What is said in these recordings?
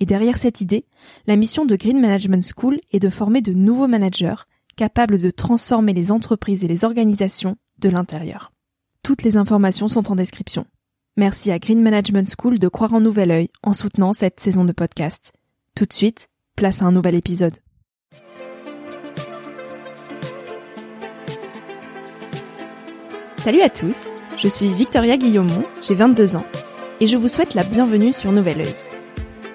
et derrière cette idée, la mission de Green Management School est de former de nouveaux managers capables de transformer les entreprises et les organisations de l'intérieur. Toutes les informations sont en description. Merci à Green Management School de croire en nouvel œil en soutenant cette saison de podcast. Tout de suite, place à un nouvel épisode. Salut à tous, je suis Victoria Guillaumont, j'ai 22 ans, et je vous souhaite la bienvenue sur Nouvel Oeil.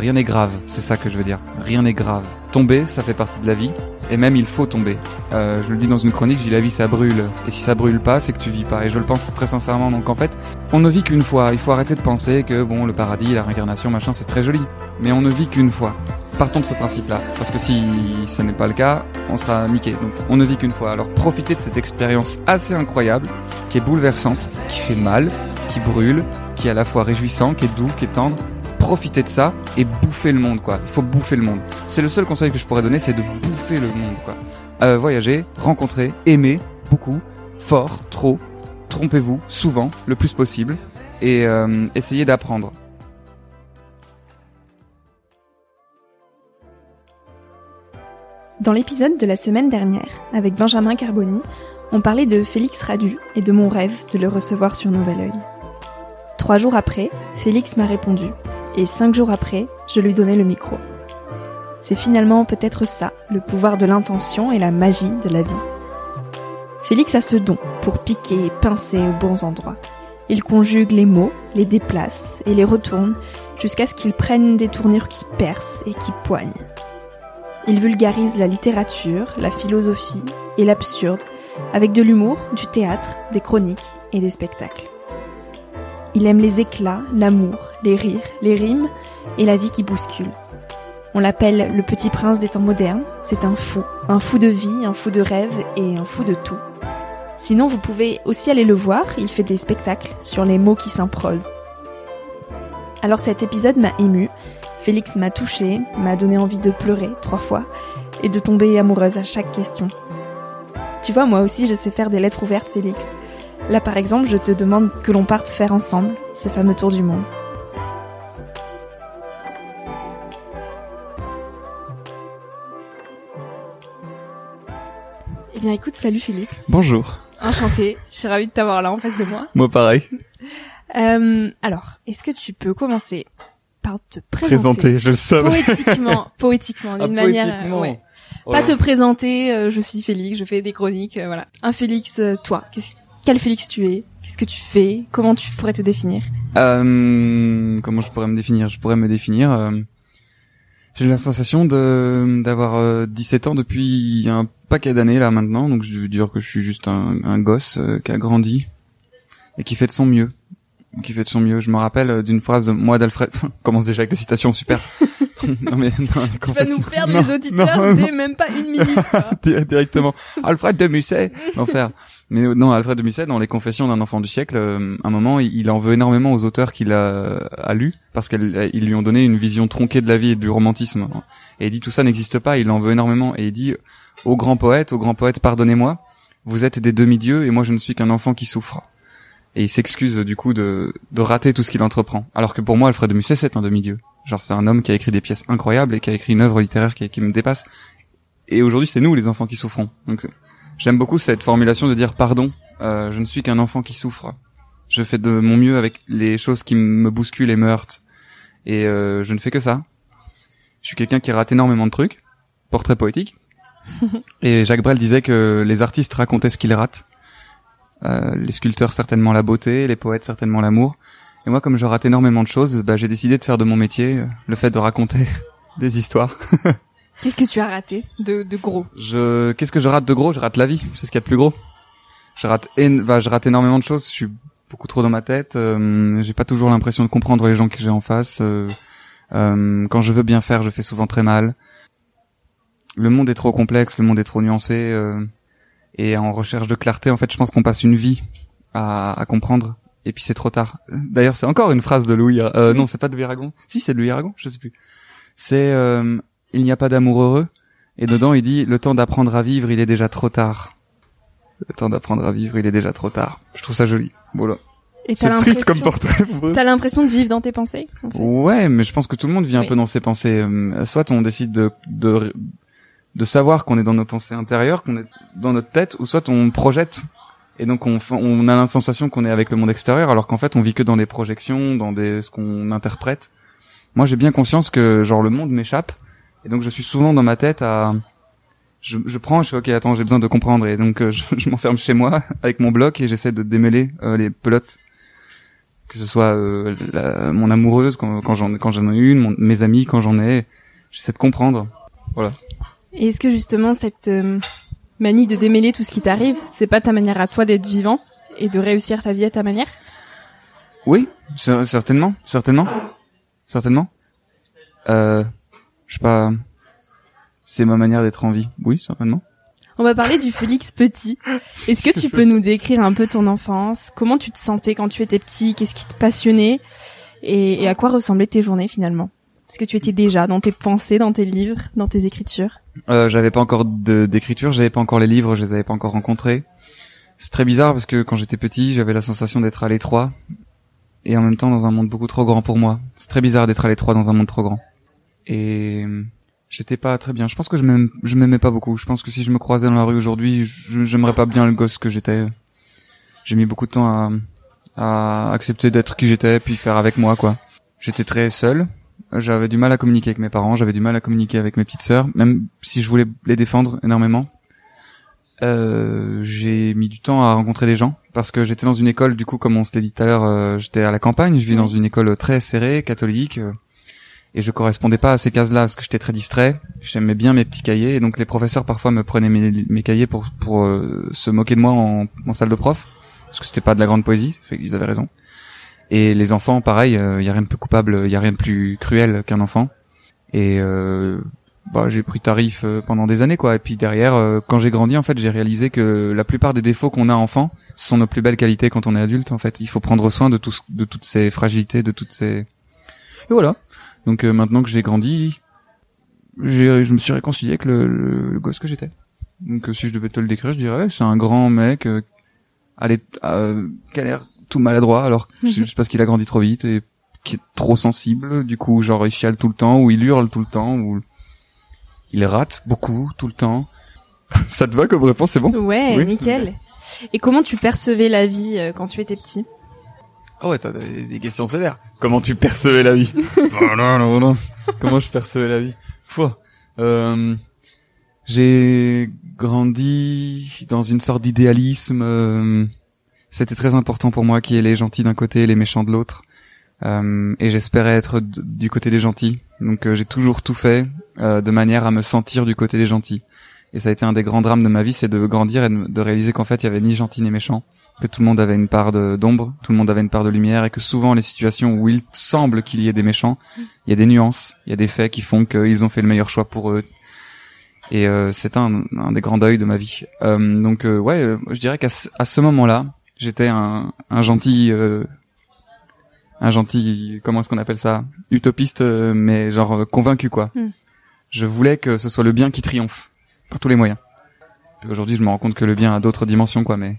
Rien n'est grave, c'est ça que je veux dire. Rien n'est grave. Tomber, ça fait partie de la vie, et même il faut tomber. Euh, je le dis dans une chronique, dis la vie ça brûle, et si ça brûle pas, c'est que tu vis pas. Et je le pense très sincèrement. Donc en fait, on ne vit qu'une fois. Il faut arrêter de penser que bon, le paradis, la réincarnation, machin, c'est très joli. Mais on ne vit qu'une fois. Partons de ce principe-là, parce que si ce n'est pas le cas, on sera niqué. Donc on ne vit qu'une fois. Alors profitez de cette expérience assez incroyable, qui est bouleversante, qui fait mal, qui brûle, qui est à la fois réjouissant, qui est doux, qui est tendre profiter de ça et bouffer le monde, quoi. Il faut bouffer le monde. C'est le seul conseil que je pourrais donner, c'est de bouffer le monde, quoi. Euh, voyager, rencontrer, aimer, beaucoup, fort, trop, trompez-vous, souvent, le plus possible, et euh, essayez d'apprendre. Dans l'épisode de la semaine dernière, avec Benjamin Carboni, on parlait de Félix Radu et de mon rêve de le recevoir sur Nouvel Oeil. Trois jours après, Félix m'a répondu, et cinq jours après, je lui donnais le micro. C'est finalement peut-être ça, le pouvoir de l'intention et la magie de la vie. Félix a ce don pour piquer et pincer aux bons endroits. Il conjugue les mots, les déplace et les retourne jusqu'à ce qu'ils prennent des tournures qui percent et qui poignent. Il vulgarise la littérature, la philosophie et l'absurde avec de l'humour, du théâtre, des chroniques et des spectacles. Il aime les éclats, l'amour, les rires, les rimes et la vie qui bouscule. On l'appelle le petit prince des temps modernes. C'est un fou, un fou de vie, un fou de rêve et un fou de tout. Sinon, vous pouvez aussi aller le voir, il fait des spectacles sur les mots qui s'improsent. Alors cet épisode m'a ému, Félix m'a touché, m'a donné envie de pleurer trois fois et de tomber amoureuse à chaque question. Tu vois, moi aussi je sais faire des lettres ouvertes, Félix. Là par exemple, je te demande que l'on parte faire ensemble ce fameux tour du monde. Eh bien écoute, salut Félix. Bonjour. Enchanté, je suis ravie de t'avoir là en face de moi. Moi pareil. Euh, alors, est-ce que tu peux commencer par te présenter, Présenter, je le savais. poétiquement, poétiquement, d'une Ah, manière, euh, poétiquement. ouais. Oh Pas là. te présenter, euh, je suis Félix, je fais des chroniques, euh, voilà. Un Félix, euh, toi, qu'est-ce- quel Félix tu es? Qu'est-ce que tu fais? Comment tu pourrais te définir? Euh, comment je pourrais me définir? Je pourrais me définir. euh, J'ai la sensation de d'avoir 17 ans depuis un paquet d'années là maintenant, donc je veux dire que je suis juste un, un gosse qui a grandi et qui fait de son mieux qui fait de son mieux. Je me rappelle euh, d'une phrase, moi d'Alfred, commence déjà avec des citations super. non mais non, tu vas nous perdre les auditeurs dès même pas une minute. Directement. Alfred de Musset, l'enfer. Mais euh, non, Alfred de Musset, dans les Confessions d'un enfant du siècle, euh, un moment, il, en veut énormément aux auteurs qu'il a, a lus, parce qu'ils lui ont donné une vision tronquée de la vie et du romantisme. Et il dit tout ça n'existe pas, il en veut énormément. Et il dit, aux grands poètes, aux grands poètes, pardonnez-moi, vous êtes des demi-dieux et moi je ne suis qu'un enfant qui souffre et il s'excuse du coup de, de rater tout ce qu'il entreprend. Alors que pour moi, Alfred de Musset, c'est un demi-dieu. Genre, c'est un homme qui a écrit des pièces incroyables et qui a écrit une œuvre littéraire qui, qui me dépasse. Et aujourd'hui, c'est nous, les enfants, qui souffrons. Donc, j'aime beaucoup cette formulation de dire pardon. Euh, je ne suis qu'un enfant qui souffre. Je fais de mon mieux avec les choses qui me bousculent et me heurtent. Et euh, je ne fais que ça. Je suis quelqu'un qui rate énormément de trucs. Portrait poétique. et Jacques Brel disait que les artistes racontaient ce qu'ils ratent euh, les sculpteurs certainement la beauté, les poètes certainement l'amour. Et moi, comme je rate énormément de choses, bah, j'ai décidé de faire de mon métier euh, le fait de raconter des histoires. Qu'est-ce que tu as raté de, de gros Je, qu'est-ce que je rate de gros? Je rate la vie. C'est ce qu'il y a de plus gros. Je rate, bah, je rate énormément de choses. Je suis beaucoup trop dans ma tête. Euh, j'ai pas toujours l'impression de comprendre les gens que j'ai en face. Euh, quand je veux bien faire, je fais souvent très mal. Le monde est trop complexe, le monde est trop nuancé et en recherche de clarté, en fait, je pense qu'on passe une vie à, à comprendre. Et puis c'est trop tard. D'ailleurs, c'est encore une phrase de Louis. Euh, Non, c'est pas de Louis Aragon. Si, c'est de Louis Aragon. Je sais plus. C'est euh, il n'y a pas d'amour heureux? Et dedans, il dit le temps d'apprendre à vivre, il est déjà trop tard. Le temps d'apprendre à vivre, il est déjà trop tard. Je trouve ça joli. Voilà. C'est triste comme portrait. T'as l'impression de vivre dans tes pensées en fait. Ouais, mais je pense que tout le monde vit un peu dans ses pensées. Euh, soit on décide de, de de savoir qu'on est dans nos pensées intérieures, qu'on est dans notre tête, ou soit on projette et donc on, on a la sensation qu'on est avec le monde extérieur, alors qu'en fait on vit que dans des projections, dans des ce qu'on interprète. Moi j'ai bien conscience que genre le monde m'échappe et donc je suis souvent dans ma tête à je, je prends, je fais ok attends j'ai besoin de comprendre et donc euh, je, m'enferme chez moi avec mon bloc et j'essaie de démêler euh, les pelotes que ce soit euh, mon amoureuse quand, quand j'en quand j'en ai une, mes amis quand j'en ai, j'essaie de comprendre. Voilà. Et est-ce que justement cette euh, manie de démêler tout ce qui t'arrive, c'est pas ta manière à toi d'être vivant et de réussir ta vie à ta manière? Oui, certainement, certainement, certainement. Euh, je sais pas, c'est ma manière d'être en vie. Oui, certainement. On va parler du Félix petit. Est-ce que tu peux nous décrire un peu ton enfance? Comment tu te sentais quand tu étais petit? Qu'est-ce qui te passionnait? Et à quoi ressemblaient tes journées finalement? Est-ce que tu étais déjà dans tes pensées, dans tes livres, dans tes écritures? Euh, J'avais pas encore d'écriture, j'avais pas encore les livres, je les avais pas encore rencontrés. C'est très bizarre parce que quand j'étais petit, j'avais la sensation d'être à l'étroit et en même temps dans un monde beaucoup trop grand pour moi. C'est très bizarre d'être à l'étroit dans un monde trop grand. Et j'étais pas très bien. Je pense que je m'aimais pas beaucoup. Je pense que si je me croisais dans la rue aujourd'hui, j'aimerais pas bien le gosse que j'étais. J'ai mis beaucoup de temps à, accepter d'être qui j'étais puis faire avec moi quoi. J'étais très seul, j'avais du mal à communiquer avec mes parents, j'avais du mal à communiquer avec mes petites sœurs, même si je voulais les défendre énormément. Euh, j'ai mis du temps à rencontrer des gens parce que j'étais dans une école, du coup, comme on se dit tout à l'heure, euh, j'étais à la campagne, je vis dans une école très serrée, catholique, euh, et je correspondais pas à ces cases-là parce que j'étais très distrait. J'aimais bien mes petits cahiers, et donc les professeurs parfois me prenaient mes, cahiers pour pour euh, se moquer de moi en, en salle de prof parce que c'était pas de la grande poésie. Ils avaient raison. Et les enfants, pareil, il euh, y a rien de plus coupable, il y a rien de plus cruel qu'un enfant. Et euh, bah, j'ai pris tarif euh, pendant des années, quoi. Et puis derrière, euh, quand j'ai grandi, en fait, j'ai réalisé que la plupart des défauts qu'on a enfant, sont nos plus belles qualités quand on est adulte. En fait, il faut prendre soin de tout, de toutes ces fragilités, de toutes ces. Et voilà. Donc maintenant que j'ai grandi, je me suis réconcilié avec le, le, gosse que j'étais. Donc si je devais te le décrire, je dirais c'est un grand mec euh, allez, qui a l'air tout maladroit alors c'est mhm. juste parce qu'il a grandi trop vite et qui est trop sensible. Du coup genre il chiale tout le temps ou il hurle tout le temps ou il rate beaucoup tout le temps. Ça te va comme réponse c'est bon? Ouais nickel. Et comment tu percevais la vie euh, quand tu étais petit? Oh ouais t'as des questions sévères comment tu percevais la vie comment je percevais la vie euh, j'ai grandi dans une sorte d'idéalisme euh, c'était très important pour moi qu'il y ait les gentils d'un côté et les méchants de l'autre. Euh, et j'espérais être du côté des gentils. Donc euh, j'ai toujours tout fait euh, de manière à me sentir du côté des gentils. Et ça a été un des grands drames de ma vie, c'est de grandir et de, réaliser qu'en fait il y avait ni gentil ni méchant, que tout le monde avait une part d'ombre, tout le monde avait une part de lumière, et que souvent les situations où il semble qu'il y ait des méchants, il y a des nuances, il y a des faits qui font qu'ils ont fait le meilleur choix pour eux. Et euh, c'est un, un, des grands deuils de ma vie. Euh, donc ouais, je dirais qu'à ce moment-là, j'étais un, un gentil un gentil, comment est-ce qu'on appelle ça, utopiste, euh, mais genre euh, convaincu quoi. Hmm. Je voulais que ce soit le bien qui triomphe par tous les moyens. Aujourd'hui, je me rends compte que le bien a d'autres dimensions quoi, mais.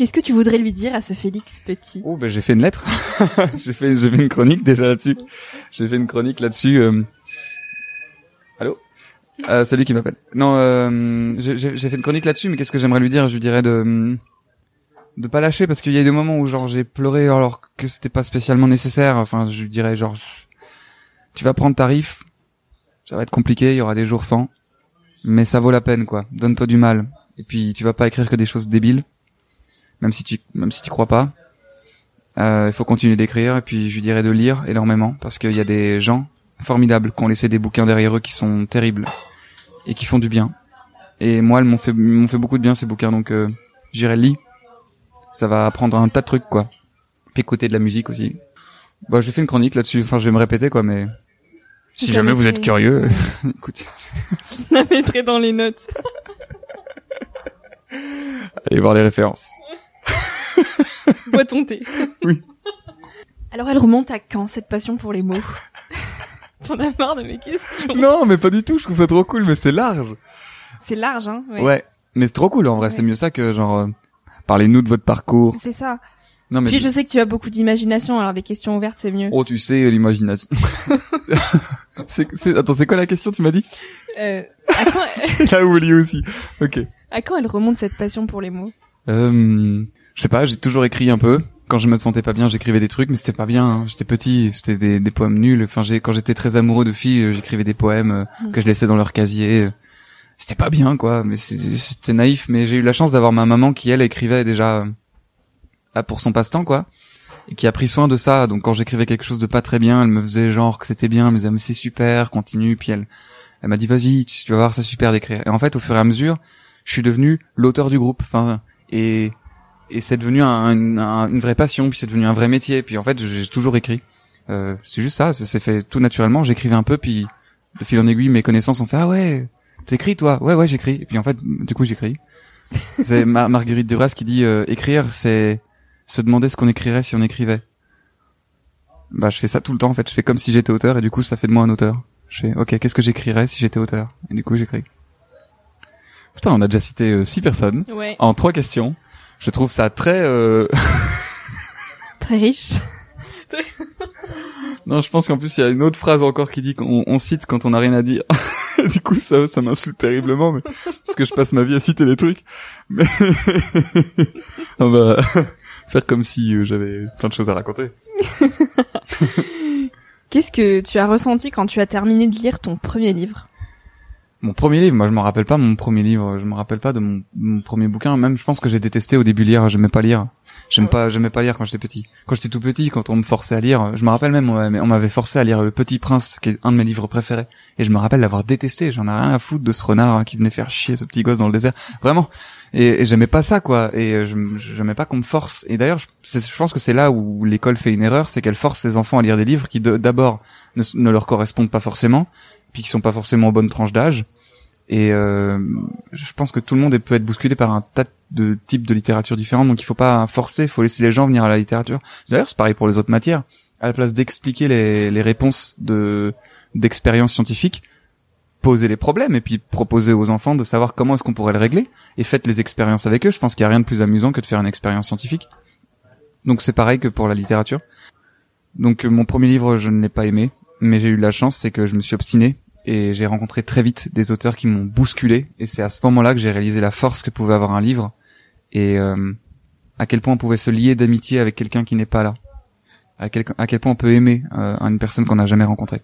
Qu'est-ce que tu voudrais lui dire à ce Félix petit? Oh ben j'ai fait une lettre, j'ai fait j'ai fait une chronique déjà là-dessus. J'ai fait une chronique là-dessus. Euh... Allô? Euh, C'est lui qui m'appelle? Non, euh, j'ai fait une chronique là-dessus, mais qu'est-ce que j'aimerais lui dire? Je lui dirais de de pas lâcher parce qu'il y a des moments où genre j'ai pleuré alors que c'était pas spécialement nécessaire. Enfin, je dirais genre tu vas prendre tarif, ça va être compliqué, il y aura des jours sans, mais ça vaut la peine quoi. Donne-toi du mal et puis tu vas pas écrire que des choses débiles, même si tu même si tu crois pas. Euh, il faut continuer d'écrire et puis je lui dirais de lire énormément parce qu'il y a des gens formidables qui ont laissé des bouquins derrière eux qui sont terribles et qui font du bien. Et moi, elles m'ont fait m'ont fait beaucoup de bien ces bouquins donc euh, j'irai lire ça va apprendre un tas de trucs quoi. Puis écouter de la musique aussi. Bah j'ai fait une chronique là-dessus, enfin je vais me répéter quoi mais si jamais vous êtes curieux, écoute. Je la mettrai dans les notes. Allez voir les références. Bois ton thé. Oui. Alors elle remonte à quand cette passion pour les mots? T'en as marre de mes questions Non, mais pas du tout, je trouve ça trop cool, mais c'est large. C'est large, hein Ouais. Mais c'est trop cool en vrai, c'est mieux ça que genre... Euh, Parlez-nous de votre parcours. C'est ça. Non, mais Puis je sais que tu as beaucoup d'imagination, alors des questions ouvertes c'est mieux. Oh, tu sais, l'imagination. c'est, attends, c'est quoi la question, tu m'as dit? Euh, à quand... là où aussi. Ok. À quand elle remonte cette passion pour les mots? Euh, Je sais pas, j'ai toujours écrit un peu. Quand je me sentais pas bien, j'écrivais des trucs, mais c'était pas bien. Hein. J'étais petit, c'était des, des, poèmes nuls. Enfin, j'ai, quand j'étais très amoureux de filles, j'écrivais des poèmes euh, mm. que je laissais dans leur casier c'était pas bien quoi mais c'était naïf mais j'ai eu la chance d'avoir ma maman qui elle écrivait déjà euh, pour son passe-temps quoi et qui a pris soin de ça donc quand j'écrivais quelque chose de pas très bien elle me faisait genre que c'était bien elle me disait mais c'est super continue puis elle elle m'a dit vas-y tu vas voir c'est super d'écrire et en fait au fur et à mesure je suis devenu l'auteur du groupe enfin et et c'est devenu un, une vraie passion puis c'est devenu un vrai métier puis en fait j'ai toujours écrit euh, c'est juste ça ça s'est fait tout naturellement j'écrivais un peu puis de fil en aiguille mes connaissances ont fait ah ouais T'écris toi? Ouais ouais j'écris. Et puis en fait du coup j'écris. c'est Marguerite Duras qui dit euh, écrire c'est se demander ce qu'on écrirait si on écrivait. Bah je fais ça tout le temps en fait. Je fais comme si j'étais auteur et du coup ça fait de moi un auteur. Je fais ok qu'est-ce que j'écrirais si j'étais auteur? Et du coup j'écris. Putain on a déjà cité euh, six personnes en trois questions. Je trouve ça très euh... très riche. non, je pense qu'en plus il y a une autre phrase encore qui dit qu'on on cite quand on n'a rien à dire. du coup, ça, ça m'insulte terriblement, mais parce que je passe ma vie à citer des trucs. Mais on va faire comme si euh, j'avais plein de choses à raconter. Qu'est-ce que tu as ressenti quand tu as terminé de lire ton premier livre? Mon premier livre, moi je me rappelle pas mon premier livre, je me rappelle pas de mon, mon premier bouquin. Même je pense que j'ai détesté au début lire, j'aimais pas lire. J'aime pas, j'aimais pas lire quand j'étais petit. Quand j'étais tout petit, quand on me forçait à lire, je me rappelle même, on m'avait forcé à lire Le Petit Prince, qui est un de mes livres préférés. Et je me rappelle l'avoir détesté. J'en ai rien à foutre de ce renard hein, qui venait faire chier ce petit gosse dans le désert. Vraiment. Et, j'aimais pas ça, quoi. Et euh, je j'aimais pas qu'on me force. Et d'ailleurs, je, je pense que c'est là où l'école fait une erreur, c'est qu'elle force ses enfants à lire des livres qui d'abord ne, ne leur correspondent pas forcément, puis qui sont pas forcément en bonne tranche d'âge et euh, je pense que tout le monde peut être bousculé par un tas de types de littérature différents, donc il faut pas forcer, il faut laisser les gens venir à la littérature. D'ailleurs, c'est pareil pour les autres matières. À la place d'expliquer les, les réponses de d'expériences scientifiques, poser les problèmes et puis proposer aux enfants de savoir comment est-ce qu'on pourrait le régler et faites les expériences avec eux. Je pense qu'il y a rien de plus amusant que de faire une expérience scientifique. Donc c'est pareil que pour la littérature. Donc mon premier livre, je ne l'ai pas aimé, mais j'ai eu de la chance, c'est que je me suis obstiné et j'ai rencontré très vite des auteurs qui m'ont bousculé et c'est à ce moment-là que j'ai réalisé la force que pouvait avoir un livre et euh, à quel point on pouvait se lier d'amitié avec quelqu'un qui n'est pas là à quel, à quel point on peut aimer euh, une personne qu'on n'a jamais rencontrée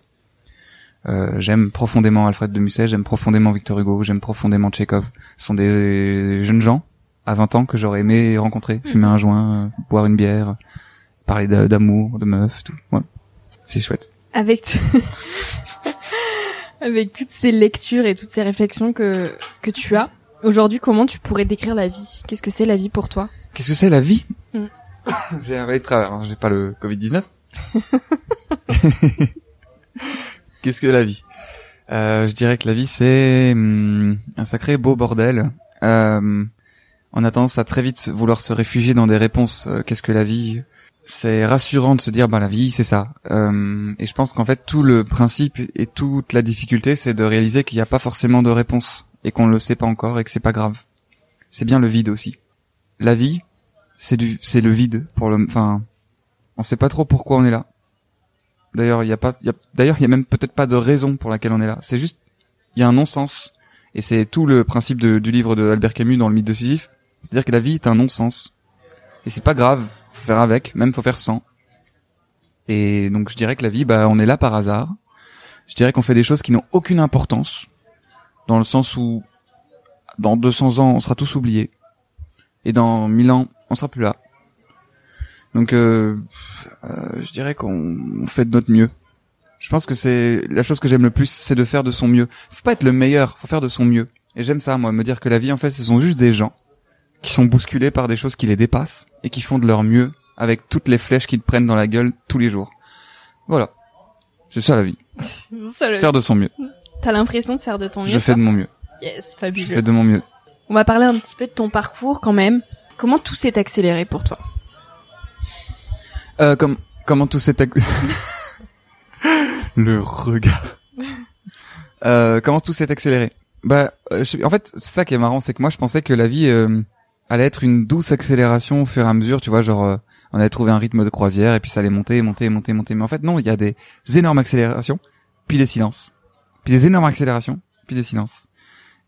euh, j'aime profondément Alfred de Musset j'aime profondément Victor Hugo j'aime profondément Tchekhov ce sont des jeunes gens à 20 ans que j'aurais aimé rencontrer fumer un joint boire une bière parler d'a- d'amour, de meufs, tout. Ouais. C'est chouette. Avec avec toutes ces lectures et toutes ces réflexions que que tu as aujourd'hui, comment tu pourrais décrire la vie? Qu'est-ce que c'est la vie pour toi? Qu'est-ce que c'est la vie? Mm. J'ai avalé de travers, j'ai pas le Covid-19. Qu'est-ce que la vie? Euh, Je dirais que la vie c'est hum, un sacré beau bordel. Euh, on a tendance à très vite vouloir se réfugier dans des réponses. euh, Qu'est-ce que la vie? C'est rassurant de se dire bah la vie c'est ça. Euh, et je pense qu'en fait tout le principe et toute la difficulté c'est de réaliser qu'il n'y a pas forcément de réponse et qu'on ne le sait pas encore et que c'est pas grave. C'est bien le vide aussi. La vie, c'est du c'est le vide pour le enfin on sait pas trop pourquoi on est là d'ailleurs il y a pas d'ailleurs il y a même peut-être pas de raison pour laquelle on est là c'est juste il y a un non-sens et c'est tout le principe du livre de Albert Camus dans le mythe de Sisyphe c'est-à-dire que la vie est un non-sens et c'est pas grave faire avec même faut faire sans et donc je dirais que la vie bah on est là par hasard je dirais qu'on fait des choses qui n'ont aucune importance dans le sens où dans 200 ans on sera tous oubliés et dans 1000 ans on sera plus là. Donc euh, euh, je dirais qu'on fait de notre mieux. Je pense que c'est la chose que j'aime le plus, c'est de faire de son mieux. Faut pas être le meilleur, faut faire de son mieux. Et j'aime ça, moi, me dire que la vie, en fait, ce sont juste des gens qui sont bousculés par des choses qui les dépassent et qui font de leur mieux avec toutes les flèches qu'ils te prennent dans la gueule tous les jours. Voilà. C'est ça la vie. Faire de son mieux. T'as l'impression de faire de ton mieux Je fais de mon mieux. Yes, Je fabuleux. fais de mon mieux. On va parler un petit peu de ton parcours quand même. Comment tout s'est accéléré pour toi? Euh, comme, comment tout s'est ac- le regard. Euh, comment tout s'est accéléré? Bah, euh, je en fait, c'est ça qui est marrant, c'est que moi, je pensais que la vie euh, allait être une douce accélération au fur et à mesure, tu vois, genre euh, on allait trouver un rythme de croisière et puis ça allait monter, monter, monter, monter. Mais en fait, non, il y a des énormes accélérations, puis des silences, puis des énormes accélérations, puis des silences.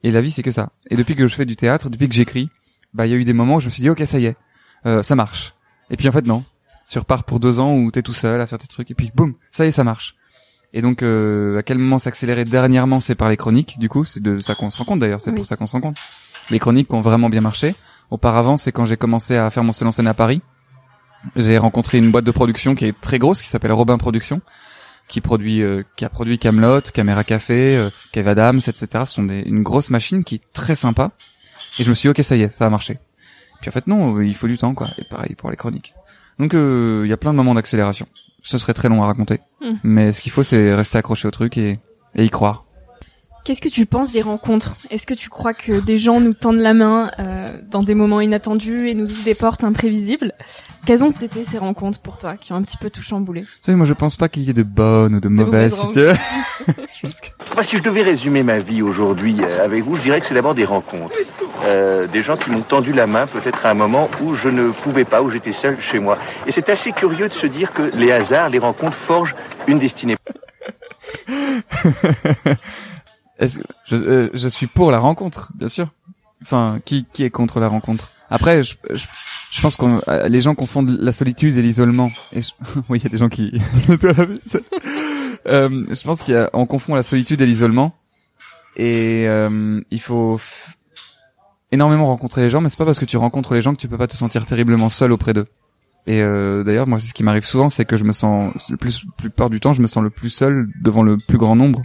Et la vie, c'est que ça. Et depuis que je fais du théâtre, depuis que j'écris, bah, il y a eu des moments où je me suis dit, ok, ça y est, euh, ça marche. Et puis en fait, non tu repars pour deux ans où t'es tout seul à faire tes trucs et puis boum, ça y est, ça marche. Et donc, euh, à quel moment s'accélérer dernièrement, c'est par les chroniques. Du coup, c'est de ça qu'on se rend compte d'ailleurs. C'est Oui. pour ça qu'on se rend compte. Les chroniques qui ont vraiment bien marché. Auparavant, c'est quand j'ai commencé à faire mon seul en scène à Paris. J'ai rencontré une boîte de production qui est très grosse, qui s'appelle Robin Productions, qui produit, euh, qui a produit Camelot, Caméra Café, euh, Kev Adams, etc. Ce sont des, une grosse machine qui est très sympa. Et je me suis dit, ok, ça y est, ça a marché. Puis en fait, non, il faut du temps, quoi. Et pareil pour les chroniques. Donc euh, il y a plein de moments d'accélération. Ce serait très long à raconter. Hmm. Mais ce qu'il faut, c'est rester accroché au truc et, et y croire. Qu'est-ce que tu penses des rencontres? Est-ce que tu crois que des gens nous tendent la main euh, dans des moments inattendus et nous ouvrent des portes imprévisibles? Quelles ont été ces rencontres pour toi qui ont un petit peu tout chamboulé? Vous savez, moi je pense pas qu'il y ait de bonnes ou de mauvaises. tu veux. Que- si je devais résumer ma vie aujourd'hui euh, avec vous, je dirais que c'est d'abord des rencontres. Euh, des gens qui m'ont tendu la main peut-être à un moment où je ne pouvais pas, où j'étais seul chez moi. Et c'est assez curieux de se dire que les hasards, les rencontres forgent une destinée. Est-ce je, euh, je suis pour la rencontre, bien sûr. Enfin, qui qui est contre la rencontre? Après, je, je, je pense que les gens confondent la solitude et l'isolement. Et je- oui, il y a des gens qui. Euh, je pense qu'on confond la solitude et l'isolement. Et euh, il faut énormément rencontrer les gens, mais c'est pas parce que tu rencontres les gens que tu peux pas te sentir terriblement seul auprès d'eux. Et euh, d'ailleurs, moi, c'est ce qui m'arrive souvent, c'est que je me sens le plus, plupart du temps, je me sens le plus seul devant le plus grand nombre.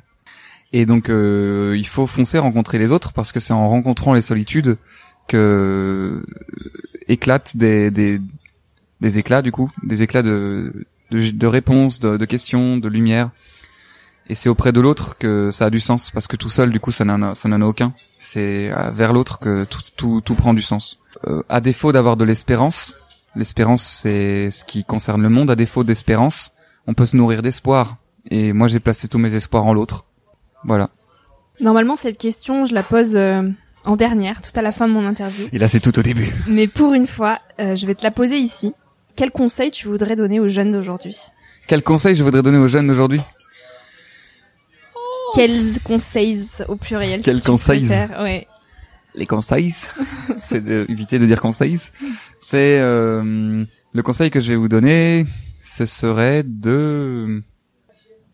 Et donc, euh, il faut foncer rencontrer les autres parce que c'est en rencontrant les solitudes que éclatent des, des, des éclats du coup, des éclats de, de, de réponses, de, de questions, de lumière. Et c'est auprès de l'autre que ça a du sens parce que tout seul, du coup, ça n'en a, ça n'en a aucun. C'est euh, vers l'autre que tout, tout, tout prend du sens. Euh, à défaut d'avoir de l'espérance, l'espérance c'est ce qui concerne le monde. À défaut d'espérance, on peut se nourrir d'espoir. Et moi, j'ai placé tous mes espoirs en l'autre. Voilà. Normalement, cette question, je la pose euh, en dernière, tout à la fin de mon interview. Et là, c'est tout au début. Mais pour une fois, euh, je vais te la poser ici. Quel conseil tu voudrais donner aux jeunes d'aujourd'hui? Quel conseil je voudrais donder aux jeunes d'aujourd'hui? Quels conseils au pluriel Quels si conseils? Ouais. Les conseils, c'est d'éviter de dire conseils. C'est euh, le conseil que je vais vous donner, ce serait de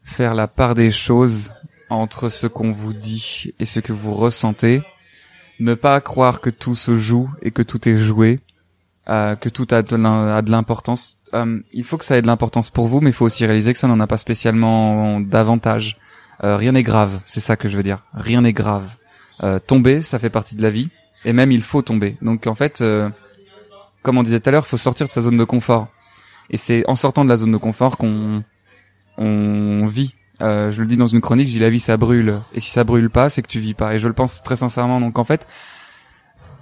faire la part des choses entre ce qu'on vous dit et ce que vous ressentez. Ne pas croire que tout se joue et que tout est joué. euh, que tout a de l'importance. Euh, il faut que ça ait de l'importance pour vous, mais il faut aussi réaliser que ça n'en a pas spécialement davantage. Euh, rien n'est grave, c'est ça que je veux dire. Rien n'est grave. tomber, ça fait partie de la vie, et même il faut tomber. Donc en fait, comme on disait tout à l'heure, il faut sortir de sa zone de confort. Et c'est en sortant de la zone de confort qu'on on vit. Je le dis dans une chronique, dis la vie ça brûle. Et si ça brûle pas, c'est que tu vis pas. Et je le pense très sincèrement. Donc en fait,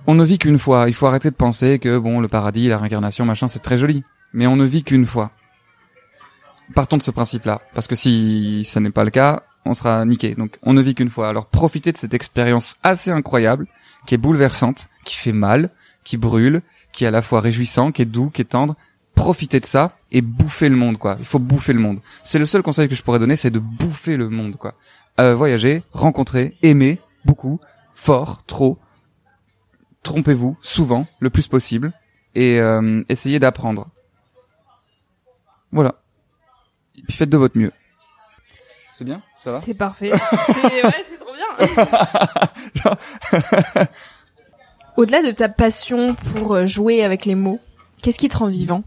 on ne vit qu'une fois. Il faut arrêter de penser que bon, le paradis, la réincarnation, machin, c'est très joli. Mais on ne vit qu'une fois. Partons de ce principe-là, parce que si ça n'est pas le cas, on sera niqué. Donc, on ne vit qu'une fois. Alors, profitez de cette expérience assez incroyable, qui est bouleversante, qui fait mal, qui brûle, qui est à la fois réjouissant, qui est doux, qui est tendre. Profitez de ça et bouffez le monde, quoi. Il faut bouffer le monde. C'est le seul conseil que je pourrais donner, c'est de bouffer le monde, quoi. Euh, voyager, rencontrer, aimer, beaucoup, fort, trop, trompez-vous souvent, le plus possible, et euh, essayez d'apprendre. Voilà. Et puis faites de votre mieux. C'est bien? Ça va? C'est parfait. c'est ouais, c'est trop bien. Au-delà de ta passion pour euh, jouer avec les mots, qu'est-ce qui te rend vivant?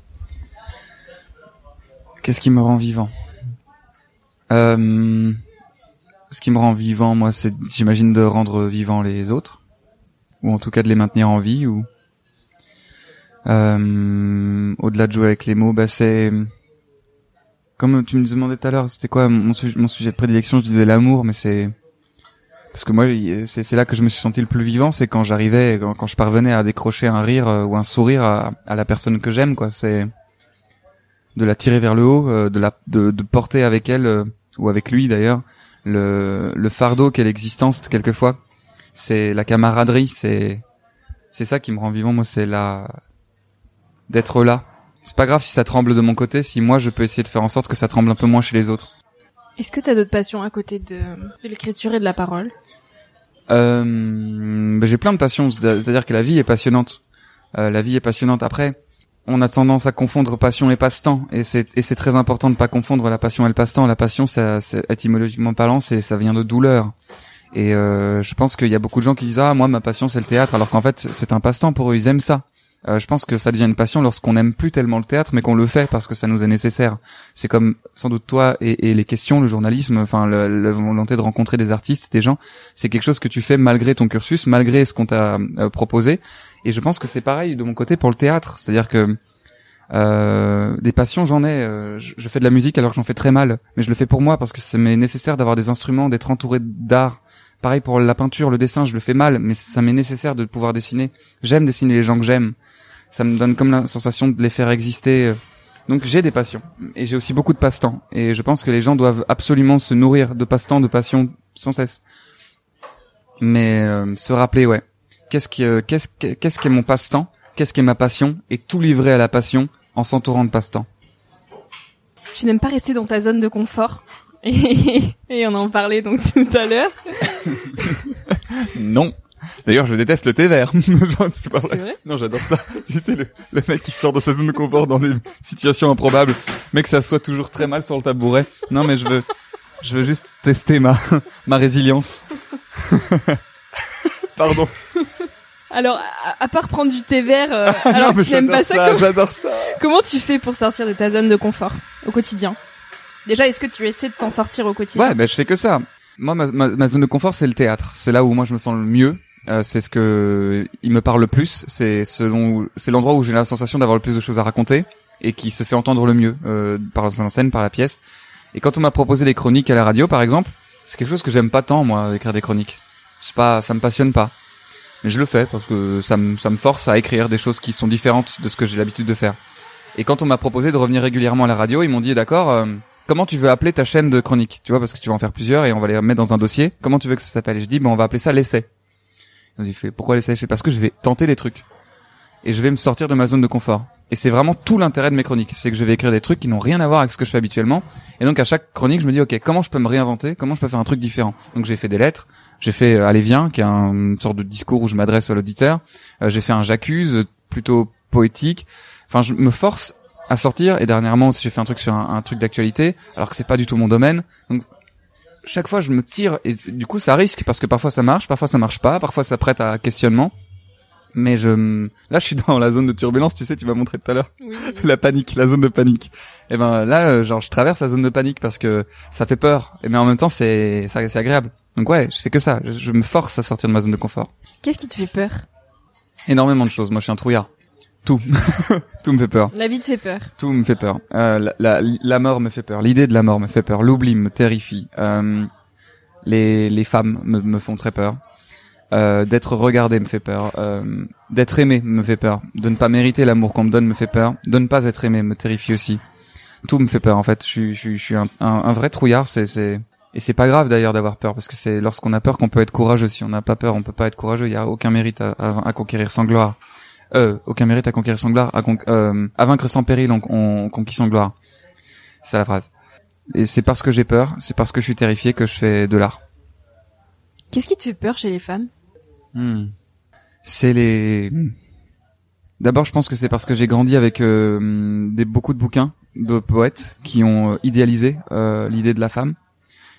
Qu'est-ce qui me rend vivant euh, Ce qui me rend vivant, moi, c'est, j'imagine, de rendre vivant les autres ou en tout cas de les maintenir en vie ou euh, au-delà de jouer avec les mots bah c'est comme tu me demandais tout à l'heure c'était quoi mon, sujet de prédilection je disais l'amour mais c'est parce que moi c'est là que je me suis senti le plus vivant c'est quand j'arrivais quand, je parvenais à décrocher un rire euh, ou un sourire à la personne que j'aime quoi c'est de la tirer vers le haut euh, de la de, de porter avec elle ou avec lui d'ailleurs le le fardeau qu'est l'existence quelquefois c'est la camaraderie, c'est c'est ça qui me rend vivant. Moi, c'est la d'être là. C'est pas grave si ça tremble de mon côté, si moi je peux essayer de faire en sorte que ça tremble un peu moins chez les autres. Est-ce que tu as d'autres passions à côté de, de l'écriture et de la parole? Euh, ben, J'ai plein de passions, c'est-à-dire que la vie est passionnante. Euh, la vie est passionnante. Après, on a tendance à confondre passion et passe-temps, et c'est très important de pas confondre la passion et le passe-temps. La passion, ça, étymologiquement parlant, c'est ça vient de douleur. Et euh, je pense qu'il y a beaucoup de gens qui disent ah moi ma passion c'est le théâtre alors qu'en fait c'est un passe-temps pour eux ils aiment ça. Euh, je pense que ça devient une passion lorsqu'on n'aime plus tellement le théâtre mais qu'on le fait parce que ça nous est nécessaire. C'est comme sans doute toi et, et les questions, le journalisme, enfin la volonté de rencontrer des artistes, des gens, c'est quelque chose que tu fais malgré ton cursus, malgré ce qu'on t'a euh, proposé. Et je pense que c'est pareil de mon côté pour le théâtre, c'est-à-dire que euh, des passions, j'en ai. Euh, je, je, fais de la musique alors que j'en fais très mal, mais je le fais pour moi parce que c'est nécessaire d'avoir des instruments, d'être entouré d'art, Pareil pour la peinture, le dessin, je le fais mal, mais ça m'est nécessaire de pouvoir dessiner. J'aime dessiner les gens que j'aime. Ça me donne comme la sensation de les faire exister. Donc j'ai des passions et j'ai aussi beaucoup de passe-temps. Et je pense que les gens doivent absolument se nourrir de passe-temps, de passion sans cesse. Mais euh, se rappeler, ouais, qu'est-ce qui, euh, qu'est-ce qu'est-ce qui est mon passe-temps, qu'est-ce qui est ma passion, et tout livrer à la passion en s'entourant de passe-temps. Tu n'aimes pas rester dans ta zone de confort? Et, on en parlait donc tout à l'heure. non. D'ailleurs, je déteste le thé vert. c'est pas vrai. Non, j'adore ça. C'était le, le mec qui sort de sa zone de confort dans des situations improbables, mais que ça soit toujours très mal sur le tabouret. Non, mais je veux, je veux juste tester ma, ma résilience. Pardon. Alors, à, part prendre du thé vert, euh, alors tu n'aimes pas ça, j'adore ça. Comment tu fais pour sortir de ta zone de confort au quotidien? Déjà, est-ce que tu essaies de t'en sortir au quotidien? Ouais, ben je fais que ça. Moi, ma, ma, zone de confort, c'est le théâtre. C'est là où moi je me sens le mieux. Euh, c'est ce que il me parle le plus. C'est selon c'est l'endroit où j'ai la sensation d'avoir le plus de choses à raconter et qui se fait entendre le mieux euh, par la scène, par la pièce. Et quand on m'a proposé les chroniques à la radio, par exemple, c'est quelque chose que j'aime pas tant moi écrire des chroniques. C'est pas, ça me passionne pas. Mais je le fais parce que ça me ça me force à écrire des choses qui sont différentes de ce que j'ai l'habitude de faire. Et quand on m'a proposé de revenir régulièrement à la radio, ils m'ont dit d'accord. Euh, comment tu veux appeler ta chaîne de chronique Tu vois, parce que tu vas en faire plusieurs et on va les mettre dans un dossier. Comment tu veux que ça s'appelle? Et je dis, bon, on va appeler ça l'essai. On dit, fait, pourquoi l'essai Je parce que je vais tenter les trucs et je vais me sortir de ma zone de confort. Et c'est vraiment tout l'intérêt de mes chroniques, c'est que je vais écrire des trucs qui n'ont rien à voir avec ce que je fais habituellement. Et donc à chaque chronique, je me dis ok, comment je peux me réinventer? Comment je peux faire un truc différent? Donc j'ai fait des lettres, j'ai fait euh, Allez viens, qui est une sorte de discours où je m'adresse à l'auditeur. Euh, j'ai fait un j'accuse, plutôt poétique. Enfin, je me force à sortir. Et dernièrement j'ai fait un truc sur un, truc d'actualité, alors que c'est pas du tout mon domaine. Donc chaque fois, je me tire et du coup, ça risque parce que parfois ça marche, parfois ça marche pas, parfois ça prête à questionnement. Mais je, là, je suis dans la zone de turbulence. Tu sais, tu m'as montré tout à l'heure Oui. la panique, la zone de panique. Et ben là, euh, genre, je traverse la zone de panique parce que ça fait peur. Et mais en même temps, c'est, c'est agréable. Donc ouais, je fais que ça. Je, je me force à sortir de ma zone de confort. Qu'est-ce qui te fait peur? Énormément de choses. Moi, je suis un trouillard. Tout, tout me fait peur. La vie te fait peur. Tout me fait peur. Euh, la, la, la mort me fait peur. L'idée de la mort me fait peur. L'oubli me terrifie. Euh, les, les femmes me, me font très peur. Euh, d'être regardé me fait peur. Euh, d'être aimé me fait peur. De ne pas mériter l'amour qu'on me donne me fait peur. De ne pas être aimé me terrifie aussi. Tout me fait peur en fait. Je suis, je suis, je suis un, un, un vrai trouillard. C'est, c'est et c'est pas grave d'ailleurs d'avoir peur parce que c'est lorsqu'on a peur qu'on peut être courageux. Si on n'a pas peur, on peut pas être courageux. Il y a aucun mérite à, à, à conquérir sans gloire. Euh, aucun mérite à conquérir sans gloire. À, con- euh, à vaincre sans péril, on, on conquit sans gloire. C'est la phrase. Et c'est parce que j'ai peur, c'est parce que je suis terrifié que je fais de l'art. Qu'est-ce qui te fait peur chez les femmes? Hmm. C'est les. D'abord, je pense que c'est parce que j'ai grandi avec euh, des beaucoup de bouquins de poètes qui ont euh, idéalisé euh, l'idée de la femme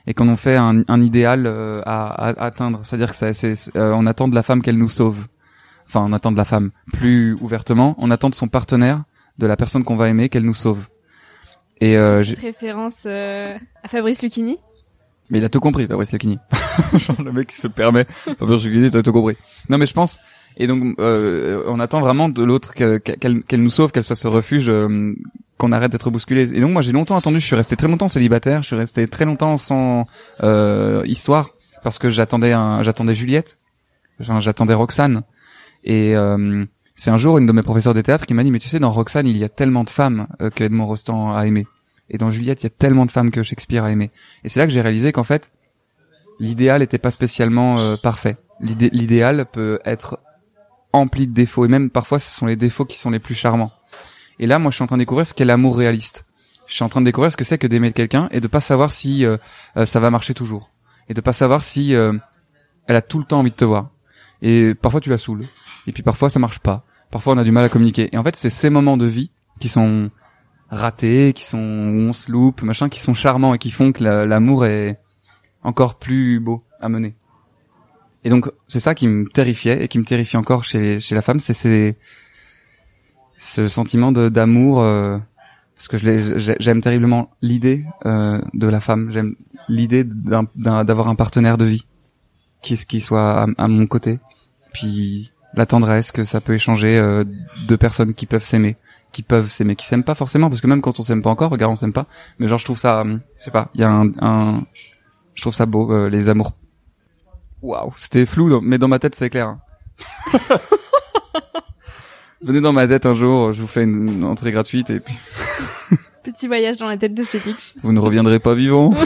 et qu'on ont fait un, un idéal euh, à, à atteindre. C'est-à-dire que ça- euh, on attend de la femme qu'elle nous sauve. Enfin, on attend de la femme plus ouvertement. On attend de son partenaire, de la personne qu'on va aimer, qu'elle nous sauve. Et euh, j'ai- référence euh, à Fabrice Lucchini Mais il a tout compris, Fabrice Lucchini. Genre le mec qui se permet. Fabrice Lucchini, t'as tout compris. Non mais je pense. Et donc euh, on attend vraiment de l'autre que- qu'elle nous sauve, qu'elle soit ce refuge, euh, qu'on arrête d'être bousculé. Et donc moi j'ai longtemps attendu. Je suis resté très longtemps célibataire. Je suis resté très longtemps sans euh, histoire parce que j'attendais j'attendais Juliette. J'attendais Roxane. Et euh, c'est un jour une de mes professeurs de théâtre qui m'a dit mais tu sais dans Roxane il y a tellement de femmes euh, que Edmond Rostand a aimé. Et dans Juliette il y a tellement de femmes que Shakespeare a aimé. Et c'est là que j'ai réalisé qu'en fait, l'idéal n'était pas spécialement euh, parfait. L'idé- L'idéal peut être empli de défauts, et même parfois ce sont les défauts qui sont les plus charmants. Et là, moi, je suis en train de découvrir ce qu'est l'amour réaliste. Je suis en train de découvrir ce que c'est que d'aimer quelqu'un et de pas savoir si euh, ça va marcher toujours, et de pas savoir si euh, elle a tout le temps envie de te voir. Et parfois tu la saoules, et puis parfois ça marche pas. Parfois on a du mal à communiquer. Et en fait, c'est ces moments de vie qui sont ratés, qui sont où on se loupe, machin, qui sont charmants et qui font que la- l'amour est encore plus beau à mener. Et donc c'est ça qui me terrifiait et qui me terrifie encore chez chez la femme, c'est c'est ce sentiment d'amour euh, parce que j'aime terriblement l'idée euh, de la femme, j'aime l'idée d'avoir un partenaire de vie qui qui soit à, à mon côté, puis la tendresse que ça peut échanger euh, deux personnes qui peuvent s'aimer, qui peuvent s'aimer, qui s'aiment pas forcément parce que même quand on s'aime pas encore, regarde on s'aime pas, mais genre je trouve ça, hum, je sais pas, il y a un, un je trouve ça beau euh, les amours. Waouh, c'était flou, mais dans ma tête c'est clair. hein. Venez dans ma tête un jour, je vous fais une, une entrée gratuite et puis Petit voyage dans la tête de Félix. vous ne reviendrez pas vivant.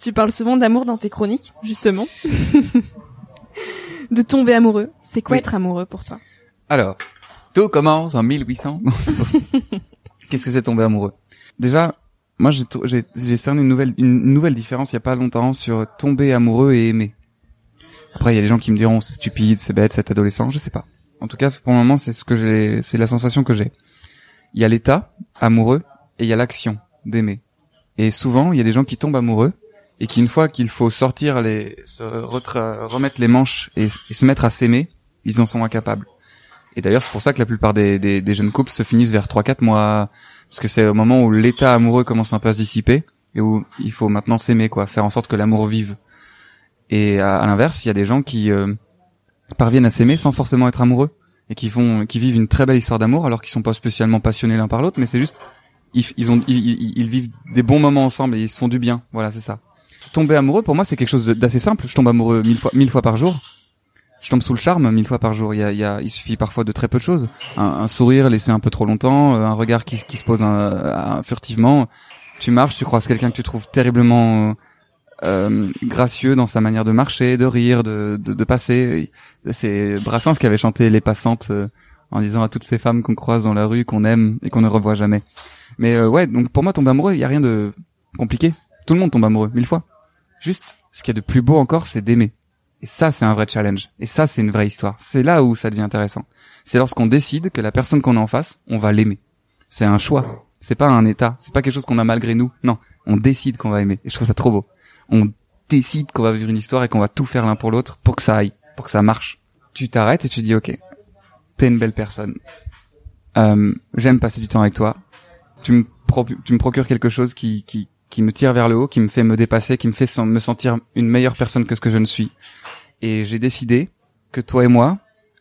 Tu parles souvent d'amour dans tes chroniques, justement. De tomber amoureux. C'est quoi Oui. être amoureux pour toi? Alors, tout commence en 1800. Non, c'est pas- Qu'est-ce que c'est tomber amoureux? Déjà, moi j'ai cerné une nouvelle une nouvelle différence il y a pas longtemps sur tomber amoureux et aimer. Après il y a des gens qui me diront c'est stupide, c'est bête, c'est adolescent, je sais pas. En tout cas, pour le moment, c'est ce que j'ai c'est la sensation que j'ai. Il y a l'état amoureux et il y a l'action d'aimer. Et souvent, il y a des gens qui tombent amoureux et qui une fois qu'il faut sortir les se remettre les manches et, se mettre à s'aimer, ils en sont incapables. Et d'ailleurs, c'est pour ça que la plupart des, des, des jeunes couples se finissent vers 3-4 mois, parce que c'est au moment où l'état amoureux commence un peu à se dissiper, et où il faut maintenant s'aimer, quoi, faire en sorte que l'amour vive. Et à, à l'inverse, il y a des gens qui euh, parviennent à s'aimer sans forcément être amoureux, et qui font, qui vivent une très belle histoire d'amour, alors qu'ils sont pas spécialement passionnés l'un par l'autre, mais c'est juste, ils, ils ont, ils, ils- ils vivent des bons moments ensemble et ils se font du bien. Voilà, c'est ça. Tomber amoureux, pour moi, c'est quelque chose d'assez simple. Je tombe amoureux mille fois, mille fois par jour je tombe sous le charme mille fois par jour. Il y a, il y a, il suffit parfois de très peu de choses. Un, un sourire laissé un peu trop longtemps, euh, un regard qui, qui se pose un- un- furtivement. Tu marches, tu croises quelqu'un que tu trouves terriblement euh, gracieux dans sa manière de marcher, de rire, de, de, de passer. C'est Brassens qui avait chanté Les Passantes euh, en disant à toutes ces femmes qu'on croise dans la rue, qu'on aime et qu'on ne revoit jamais. Mais euh, ouais, donc pour moi, tomber amoureux, il y a rien de compliqué. Tout le monde tombe amoureux, mille fois. Juste, ce qu'il y a de plus beau encore, c'est d'aimer. Et ça, c'est un vrai challenge. Et ça, c'est une vraie histoire. C'est là où ça devient intéressant. C'est lorsqu'on décide que la personne qu'on a en face, on va l'aimer. C'est un choix. C'est pas un état. C'est pas quelque chose qu'on a malgré nous. Non. On décide qu'on va aimer. Et je trouve ça trop beau. On décide qu'on va vivre une histoire et qu'on va tout faire l'un pour l'autre pour que ça aille, pour que ça marche. tu t'arrêtes et tu dis ok, t'es une belle personne. Euh, J'aime passer du temps avec toi. Tu me, procures quelque chose qui, qui, qui me tire vers le haut, qui me fait me dépasser, qui me fait me sentir une meilleure personne que ce que je ne suis. Et j'ai décidé que toi et moi,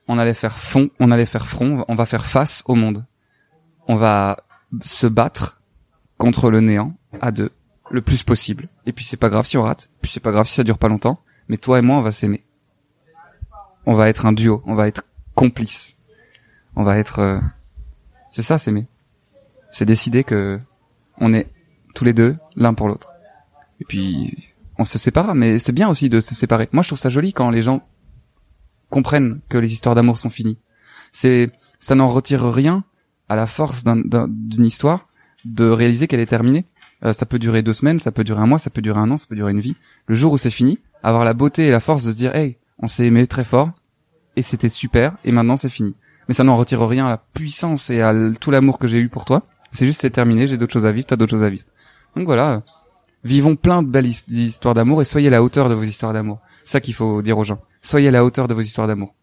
on allait faire fond, on allait faire front, on va faire face au monde. On va se battre contre le néant à deux, le plus possible. Et puis c'est pas grave si on rate, puis c'est pas grave si ça dure pas longtemps, mais toi et moi on va s'aimer. On va être un duo, on va être complices. On va être euh, c'est ça s'aimer. C'est décider que on est tous les deux l'un pour l'autre. Et puis on se sépare, mais c'est bien aussi de se séparer. Moi je trouve ça joli quand les gens comprennent que les histoires d'amour sont finies. C'est ça n'en retire rien à la force d'une histoire de réaliser qu'elle est terminée. Euh, ça peut durer deux semaines, ça peut durer un mois, ça peut durer un an, ça peut durer une vie. Le jour où c'est fini, avoir la beauté et la force de se dire, hey, on s'est aimé très fort et c'était super et maintenant c'est fini. Mais ça n'en retire rien à la puissance et à tout l'amour que j'ai eu pour toi. C'est juste c'est terminé, j'ai d'autres choses à vivre, t'as d'autres choses à vivre. Donc voilà, vivons plein de belles histoires d'amour et soyez à la hauteur de vos histoires d'amour. C'est ça qu'il faut dire aux gens. Soyez à la hauteur de vos histoires d'amour.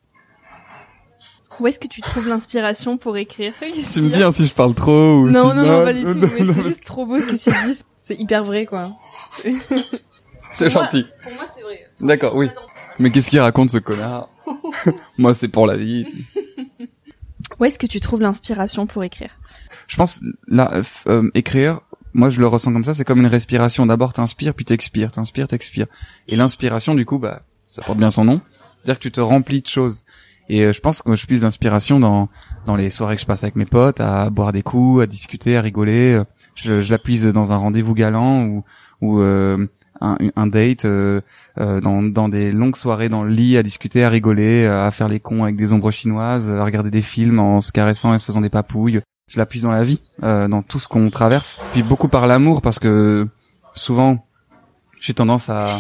Où est-ce que tu trouves l'inspiration pour écrire Tu me dis hein, si je parle trop ou non, non, non, pas du tout. mais c'est juste trop beau ce que tu dis. C'est hyper vrai, quoi. C'est gentil. pour moi, c'est vrai. D'accord, oui. Mais qu'est-ce qu'il raconte ce connard Moi, c'est pour la vie. Où est-ce que tu trouves l'inspiration pour écrire? Je pense là, euh, écrire. Moi, je le ressens comme ça. C'est comme une respiration. D'abord, t'inspires, puis t'expires, t'inspires, t'expires. Et l'inspiration, du coup, bah, ça porte bien son nom. C'est-à-dire que tu te remplis de choses. Et euh, je pense que je puise d'inspiration dans dans les soirées que je passe avec mes potes, à boire des coups, à discuter, à rigoler. Je, je la puise dans un rendez-vous galant ou ou euh, un, un, date, euh, euh, dans, dans des longues soirées dans le lit, à discuter, à rigoler, à faire les cons avec des ombres chinoises, à regarder des films en se caressant et se faisant des papouilles. Je la puise dans la vie, dans tout ce qu'on traverse. Puis beaucoup par l'amour parce que souvent j'ai tendance à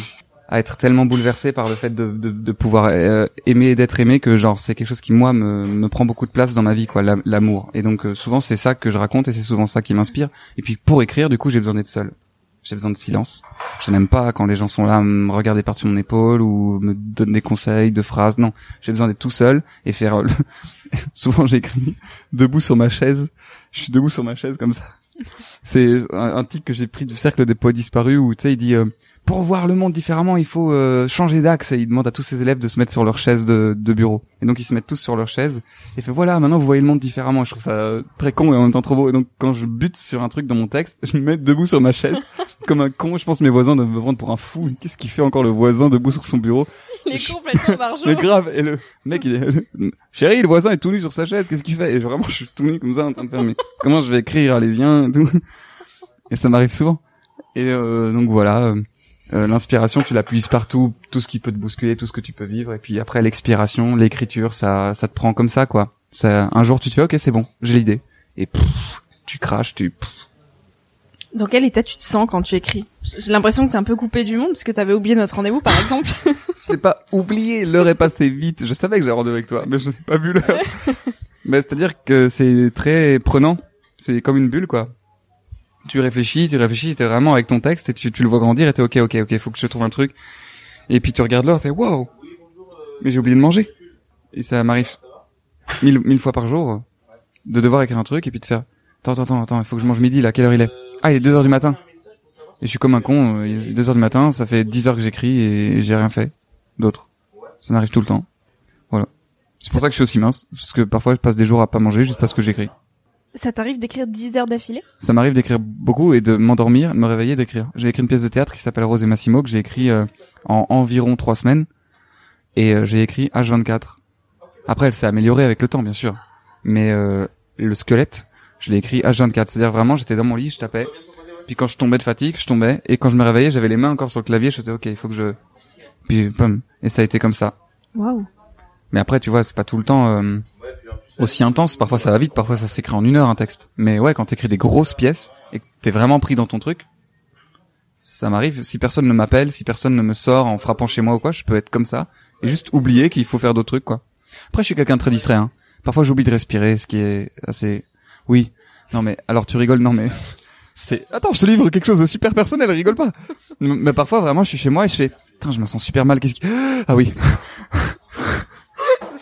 à être tellement bouleversé par le fait de, de, de pouvoir euh, aimer et d'être aimé que genre c'est quelque chose qui moi me, me prend beaucoup de place dans ma vie quoi l'amour. Et donc euh, souvent c'est ça que je raconte et c'est souvent ça qui m'inspire. Et puis pour écrire du coup j'ai besoin d'être seul j'ai besoin de silence je n'aime pas quand les gens sont là à me regarder par-dessus mon épaule ou me donnent des conseils de phrases non j'ai besoin d'être tout seul et faire euh, souvent j'écris debout sur ma chaise je suis debout sur ma chaise comme ça c'est un, un que j'ai pris du cercle des poètes disparus où tu sais il dit pour voir le monde différemment, il faut euh, changer d'axe. Et il demande à tous ses élèves de se mettre sur leur chaise de, bureau. Et donc ils se mettent tous sur leur chaise. Et fait voilà, maintenant vous voyez le monde différemment. Je trouve ça euh, très con et en même temps trop beau. Et donc quand je bute sur un truc dans mon texte, je me mets debout sur ma chaise comme un con. Je pense mes voisins doivent me prendre pour un fou. Qu'est-ce qu'il fait encore le voisin debout sur son bureau Il est complètement barjot. Mais grave. Et le mec, il est chérie, le voisin est tout nu sur sa chaise. Qu'est-ce qu'il fait? Et vraiment, je suis tout nu comme ça en train de faire mais comment je vais écrire? Allez viens et tout. Et ça m'arrive souvent. Et euh, donc voilà. Euh, l'inspiration, tu la puises partout, tout ce qui peut te bousculer, tout ce que tu peux vivre. Et puis après, l'expiration, l'écriture, ça, ça te prend comme ça, quoi. Ça, un jour, tu te fais, ok, c'est bon, j'ai l'idée. Et tu craches, tu. Dans quel état tu te sens quand tu écris? J'ai l'impression que t'es un peu coupé du monde parce que t'avais oublié notre rendez-vous, par exemple. je l'ai pas oublié, l'heure est passée vite. Je savais que j'avais rendez-vous avec toi, mais je n'ai pas vu l'heure. mais c'est-à-dire que c'est très prenant. C'est comme une bulle, quoi tu réfléchis, tu réfléchis, t'es vraiment avec ton texte et tu, tu le vois grandir et t'es ok, ok, ok, faut que je trouve un truc. Et puis tu regardes l'heure, c'est wow, mais j'ai oublié de manger. Et ça m'arrive mille, mille fois par jour de devoir écrire un truc et puis de faire attends, attends, attends, il faut que je mange midi là, quelle heure il est? Ah, il est 2 heures du matin. Et je suis comme un con, euh, il est 2 heures du matin, ça fait 10 heures que j'écris et j'ai rien fait d'autre. Ça m'arrive tout le temps. Voilà. C'est pour ça que je suis aussi mince, parce que parfois je passe des jours à pas manger juste parce que j'écris. Ça t'arrive d'écrire 10 heures d'affilée? Ça m'arrive d'écrire beaucoup et de m'endormir, de me réveiller, d'écrire. J'ai écrit une pièce de théâtre qui s'appelle Rose et Massimo que j'ai écrit euh, en environ trois semaines et euh, j'ai écrit H24. Après, elle s'est améliorée avec le temps, bien sûr, mais euh, le squelette, je l'ai écrit H24. C'est-à-dire vraiment, j'étais dans mon lit, je tapais, puis quand je tombais de fatigue, je tombais et quand je me réveillais, j'avais les mains encore sur le clavier, je faisais ok, il faut que je, puis pum, et ça a été comme ça. Waouh. Mais après, tu vois, c'est pas tout le temps aussi intense. Parfois ça va vite, parfois ça s'écrit en une heure un texte. Mais ouais, quand t'écris des grosses pièces et que t'es vraiment pris dans ton truc, ça m'arrive. Si personne ne m'appelle, si personne ne me sort en frappant chez moi ou quoi, je peux être comme ça et juste oublier qu'il faut faire d'autres trucs quoi. Après, je suis quelqu'un de très distrait. Hein. Parfois, j'oublie de respirer, ce qui est assez. Oui. Non mais alors tu rigoles Non mais c'est. Attends, je te livre quelque chose de super personnel. Rigole pas. Mais parfois, vraiment, je suis chez moi et je fais. Putain, je me sens super mal. Qu'est-ce qui Ah oui.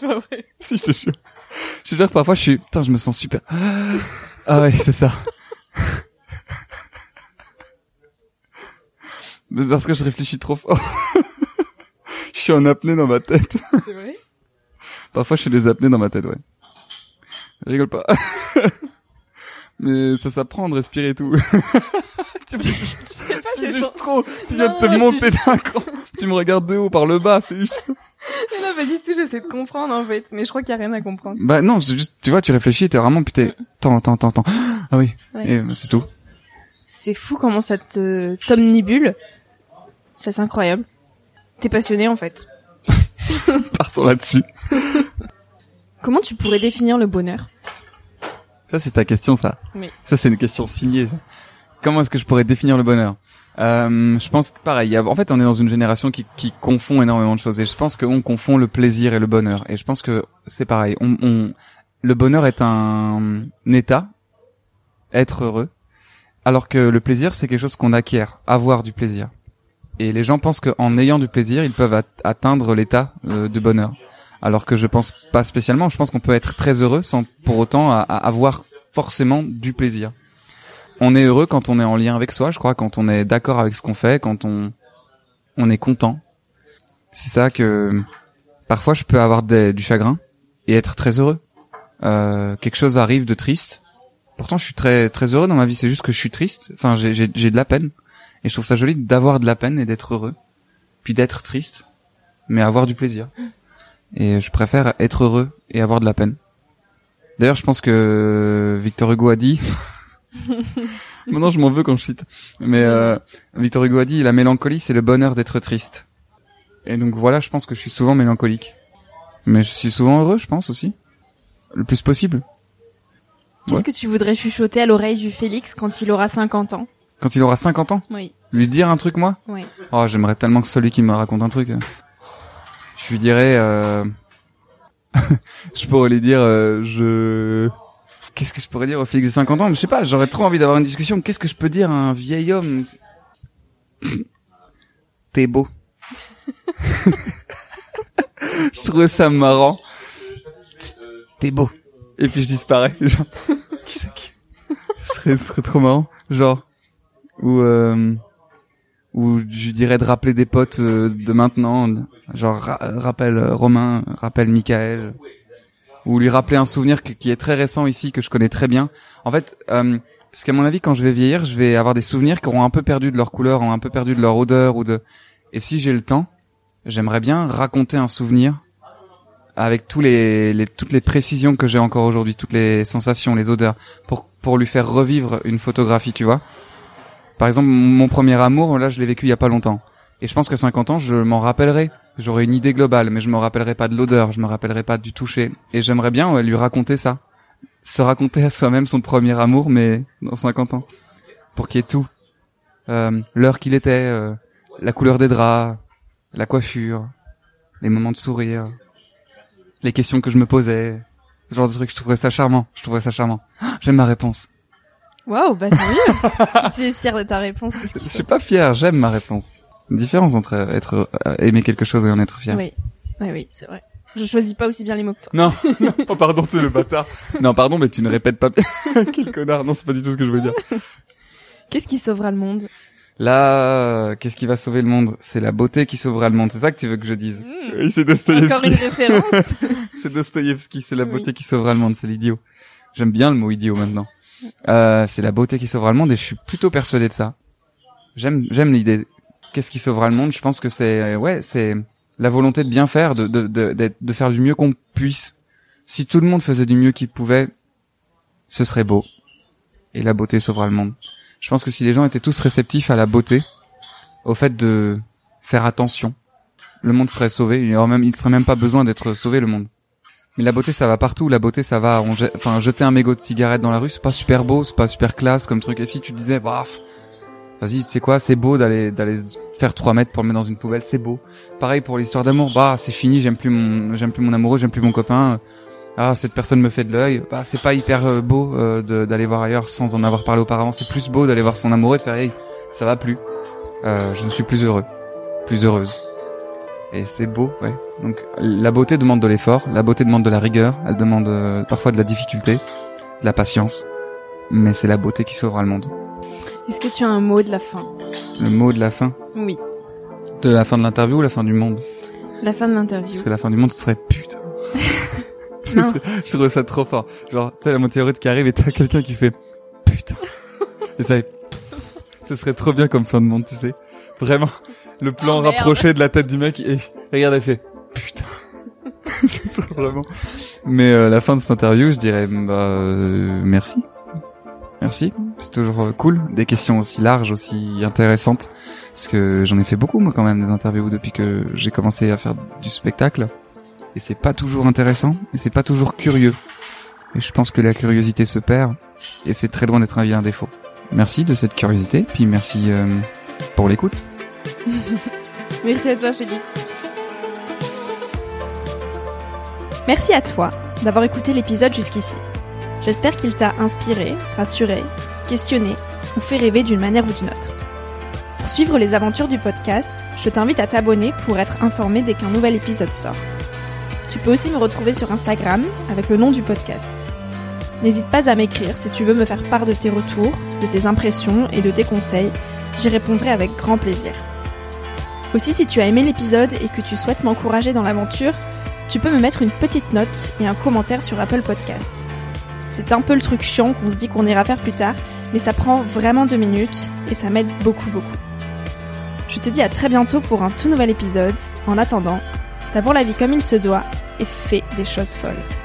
pas vrai. si, je te jure. Je te jure que parfois je suis, putain, je me sens super. Ah ouais, c'est ça. Mais parce que je réfléchis trop fort. je suis en apnée dans ma tête. C'est vrai? Parfois je fais des apnées dans ma tête, ouais. Rigole pas. Mais ça s'apprend de respirer et tout. tu me Je sais pas, tu me c'est juges son... trop. Tu viens Non, de te non, monter te- d'un cran. Tu me regardes de haut par le bas, c'est juste. Non, pas du tout, j'essaie de comprendre en fait, mais je crois qu'il y a rien à comprendre. Bah non, c'est juste, tu vois, tu réfléchis, t'es vraiment, putain, attends, attends, attends, attends. Ah oui. Ouais. Et bah, c'est tout. C'est fou comment ça te t'omnibule. Ça c'est incroyable. T'es passionné en fait. Partons là-dessus. Comment tu pourrais définir le bonheur? Ça, c'est ta question, ça. Oui. Ça, c'est une question signée. ça. Comment est-ce que je pourrais définir le bonheur? Euh, Je pense que pareil. En fait, on est dans une génération qui, qui confond énormément de choses, et je pense qu'on confond le plaisir et le bonheur. Et je pense que c'est pareil. On, on- le bonheur est un, un état, être heureux, alors que le plaisir, c'est quelque chose qu'on acquiert, avoir du plaisir. Et les gens pensent qu'en ayant du plaisir, ils peuvent at- atteindre l'état euh, de bonheur. Alors que je pense pas spécialement. Je pense qu'on peut être très heureux sans pour autant avoir forcément du plaisir. On est heureux quand on est en lien avec soi, je crois, quand on est d'accord avec ce qu'on fait, quand on on est content. C'est ça que parfois je peux avoir du chagrin et être très heureux. Euh, quelque chose arrive de triste. Pourtant, je suis très très heureux dans ma vie. C'est juste que je suis triste. Enfin, j'ai j'ai j'ai de la peine et je trouve ça joli d'avoir de la peine et d'être heureux, puis d'être triste, mais avoir du plaisir. Et je préfère être heureux et avoir de la peine. D'ailleurs, je pense que Victor Hugo a dit. Maintenant, je m'en veux quand je cite. Mais euh, Victor Hugo a dit la mélancolie, c'est le bonheur d'être triste. Et donc voilà, je pense que je suis souvent mélancolique. Mais je suis souvent heureux, je pense aussi. Le plus possible. Qu'est-ce Ouais. que tu voudrais chuchoter à l'oreille du Félix quand il aura 50 ans? Quand il aura 50 ans, Oui, lui dire un truc, moi? Oui. Oh, j'aimerais tellement que celui qui me raconte un truc. Je lui dirais... Euh... je pourrais lui dire... euh, je... Qu'est-ce que je pourrais dire au Félix de 50 ans? Je sais pas, j'aurais trop envie d'avoir une discussion. Qu'est-ce que je peux dire à un vieil homme? T'es beau. je trouvais ça marrant. T'es beau. Et puis je disparais. Genre, qui c'est qui? Ce serait, ce serait trop marrant. Genre, ou... Euh ou je dirais de rappeler des potes euh, de maintenant, genre ra- rappelle euh, Romain, rappelle Michael, ou lui rappeler un souvenir qui est très récent ici que je connais très bien. En fait, euh, parce qu'à mon avis, quand je vais vieillir, je vais avoir des souvenirs qui auront un peu perdu de leur couleur, ont un peu perdu de leur odeur ou de. Et si j'ai le temps, j'aimerais bien raconter un souvenir avec tous les, les toutes les précisions que j'ai encore aujourd'hui, toutes les sensations, les odeurs, pour pour lui faire revivre une photographie, tu vois. Par exemple, mon premier amour, là, je l'ai vécu il y a pas longtemps. Et je pense que 50 ans, je m'en rappellerai. J'aurai une idée globale, mais je me rappellerai pas de l'odeur, je me rappellerai pas du toucher. Et j'aimerais bien ouais, lui raconter ça. Se raconter à soi-même son premier amour, mais dans 50 ans. Pour qu'il y ait tout. Euh, L'heure qu'il était, euh, la couleur des draps, la coiffure, les moments de sourire, les questions que je me posais. Ce genre de trucs, je trouverais ça charmant. Je trouverais ça charmant. J'aime ma réponse. Waouh, bah tant mieux. si tu es fier de ta réponse, c'est ce Je suis faut. pas fier, j'aime ma réponse. Une différence entre être euh, aimer quelque chose et en être fier. Oui, oui, oui, c'est vrai. Je choisis pas aussi bien les mots que toi. Non, non, oh, pardon, c'est le bâtard. non, pardon, mais tu ne répètes pas bien. Quel connard. Non, c'est pas du tout ce que je veux dire. Qu'est-ce qui sauvera le monde? Là, qu'est-ce qui va sauver le monde? C'est la beauté qui sauvera le monde. C'est ça que tu veux que je dise? Hmm, Oui, c'est Encore Dostoïevski. une référence. c'est Dostoïevski, c'est la Oui. beauté qui sauvera le monde, c'est l'idiot. J'aime bien le mot idiot maintenant. Euh, c'est la beauté qui sauvera le monde et je suis plutôt persuadé de ça. J'aime j'aime l'idée. Qu'est-ce qui sauvera le monde Je pense que c'est ouais, c'est la volonté de bien faire, de de de, de faire du mieux qu'on puisse. Si tout le monde faisait du mieux qu'il pouvait, ce serait beau. Et la beauté sauvera le monde. Je pense que si les gens étaient tous réceptifs à la beauté, au fait de faire attention, le monde serait sauvé. Il y aurait même, il serait même pas besoin d'être sauvé le monde. Mais la beauté, ça va partout. La beauté, ça va. On enfin, jeter un mégot de cigarette dans la rue, c'est pas super beau, c'est pas super classe comme truc. Et si tu disais, bref, vas-y, tu sais quoi, c'est beau d'aller d'aller faire 3 mètres pour le mettre dans une poubelle, c'est beau. Pareil pour l'histoire d'amour, bah c'est fini, j'aime plus mon j'aime plus mon amoureux, j'aime plus mon copain. Ah, cette personne me fait de l'œil. Bah c'est pas hyper euh, beau euh, d'aller voir ailleurs sans en avoir parlé auparavant. C'est plus beau d'aller voir son amoureux et de faire, hey, ça va plus. Euh, je ne suis plus heureux, plus heureuse. Et c'est beau, ouais. Donc la beauté demande de l'effort, la beauté demande de la rigueur, elle demande euh, parfois de la difficulté, de la patience, mais c'est la beauté qui sauvera le monde. Est-ce que tu as un mot de la fin? Le mot de la fin? Oui. De la fin de l'interview ou la fin du monde? La fin de l'interview. Parce que la fin du monde, ce serait putain. Je trouve ça trop fort. Genre, tu sais, la météorite qui arrive et t'as quelqu'un qui fait putain. et ça, ce serait trop bien comme fin de monde, tu sais. Vraiment, le plan Oh, merde. rapproché de la tête du mec et regarde, elle fait putain. Ce serait vraiment. Mais euh, la fin de cette interview, je dirais bah euh, merci. Merci, c'est toujours euh, cool. Des questions aussi larges, aussi intéressantes. Parce que j'en ai fait beaucoup, moi, quand même, des interviews depuis que j'ai commencé à faire du spectacle. Et c'est pas toujours intéressant, et c'est pas toujours curieux. Et je pense que la curiosité se perd, et c'est très loin d'être un vilain défaut. Merci de cette curiosité, puis merci euh, pour l'écoute. Merci à toi, Félix. Merci à toi d'avoir écouté l'épisode jusqu'ici. J'espère qu'il t'a inspiré, rassuré, questionné ou fait rêver d'une manière ou d'une autre. Pour suivre les aventures du podcast, je t'invite à t'abonner pour être informé dès qu'un nouvel épisode sort. Tu peux aussi me retrouver sur Instagram avec le nom du podcast. N'hésite pas à m'écrire si tu veux me faire part de tes retours, de tes impressions et de tes conseils. J'y répondrai avec grand plaisir. Aussi, si tu as aimé l'épisode et que tu souhaites m'encourager dans l'aventure, tu peux me mettre une petite note et un commentaire sur Apple Podcast. C'est un peu le truc chiant qu'on se dit qu'on ira faire plus tard, mais ça prend vraiment deux minutes et ça m'aide beaucoup beaucoup. Je te dis à très bientôt pour un tout nouvel épisode. En attendant, savoure la vie comme il se doit et fais des choses folles.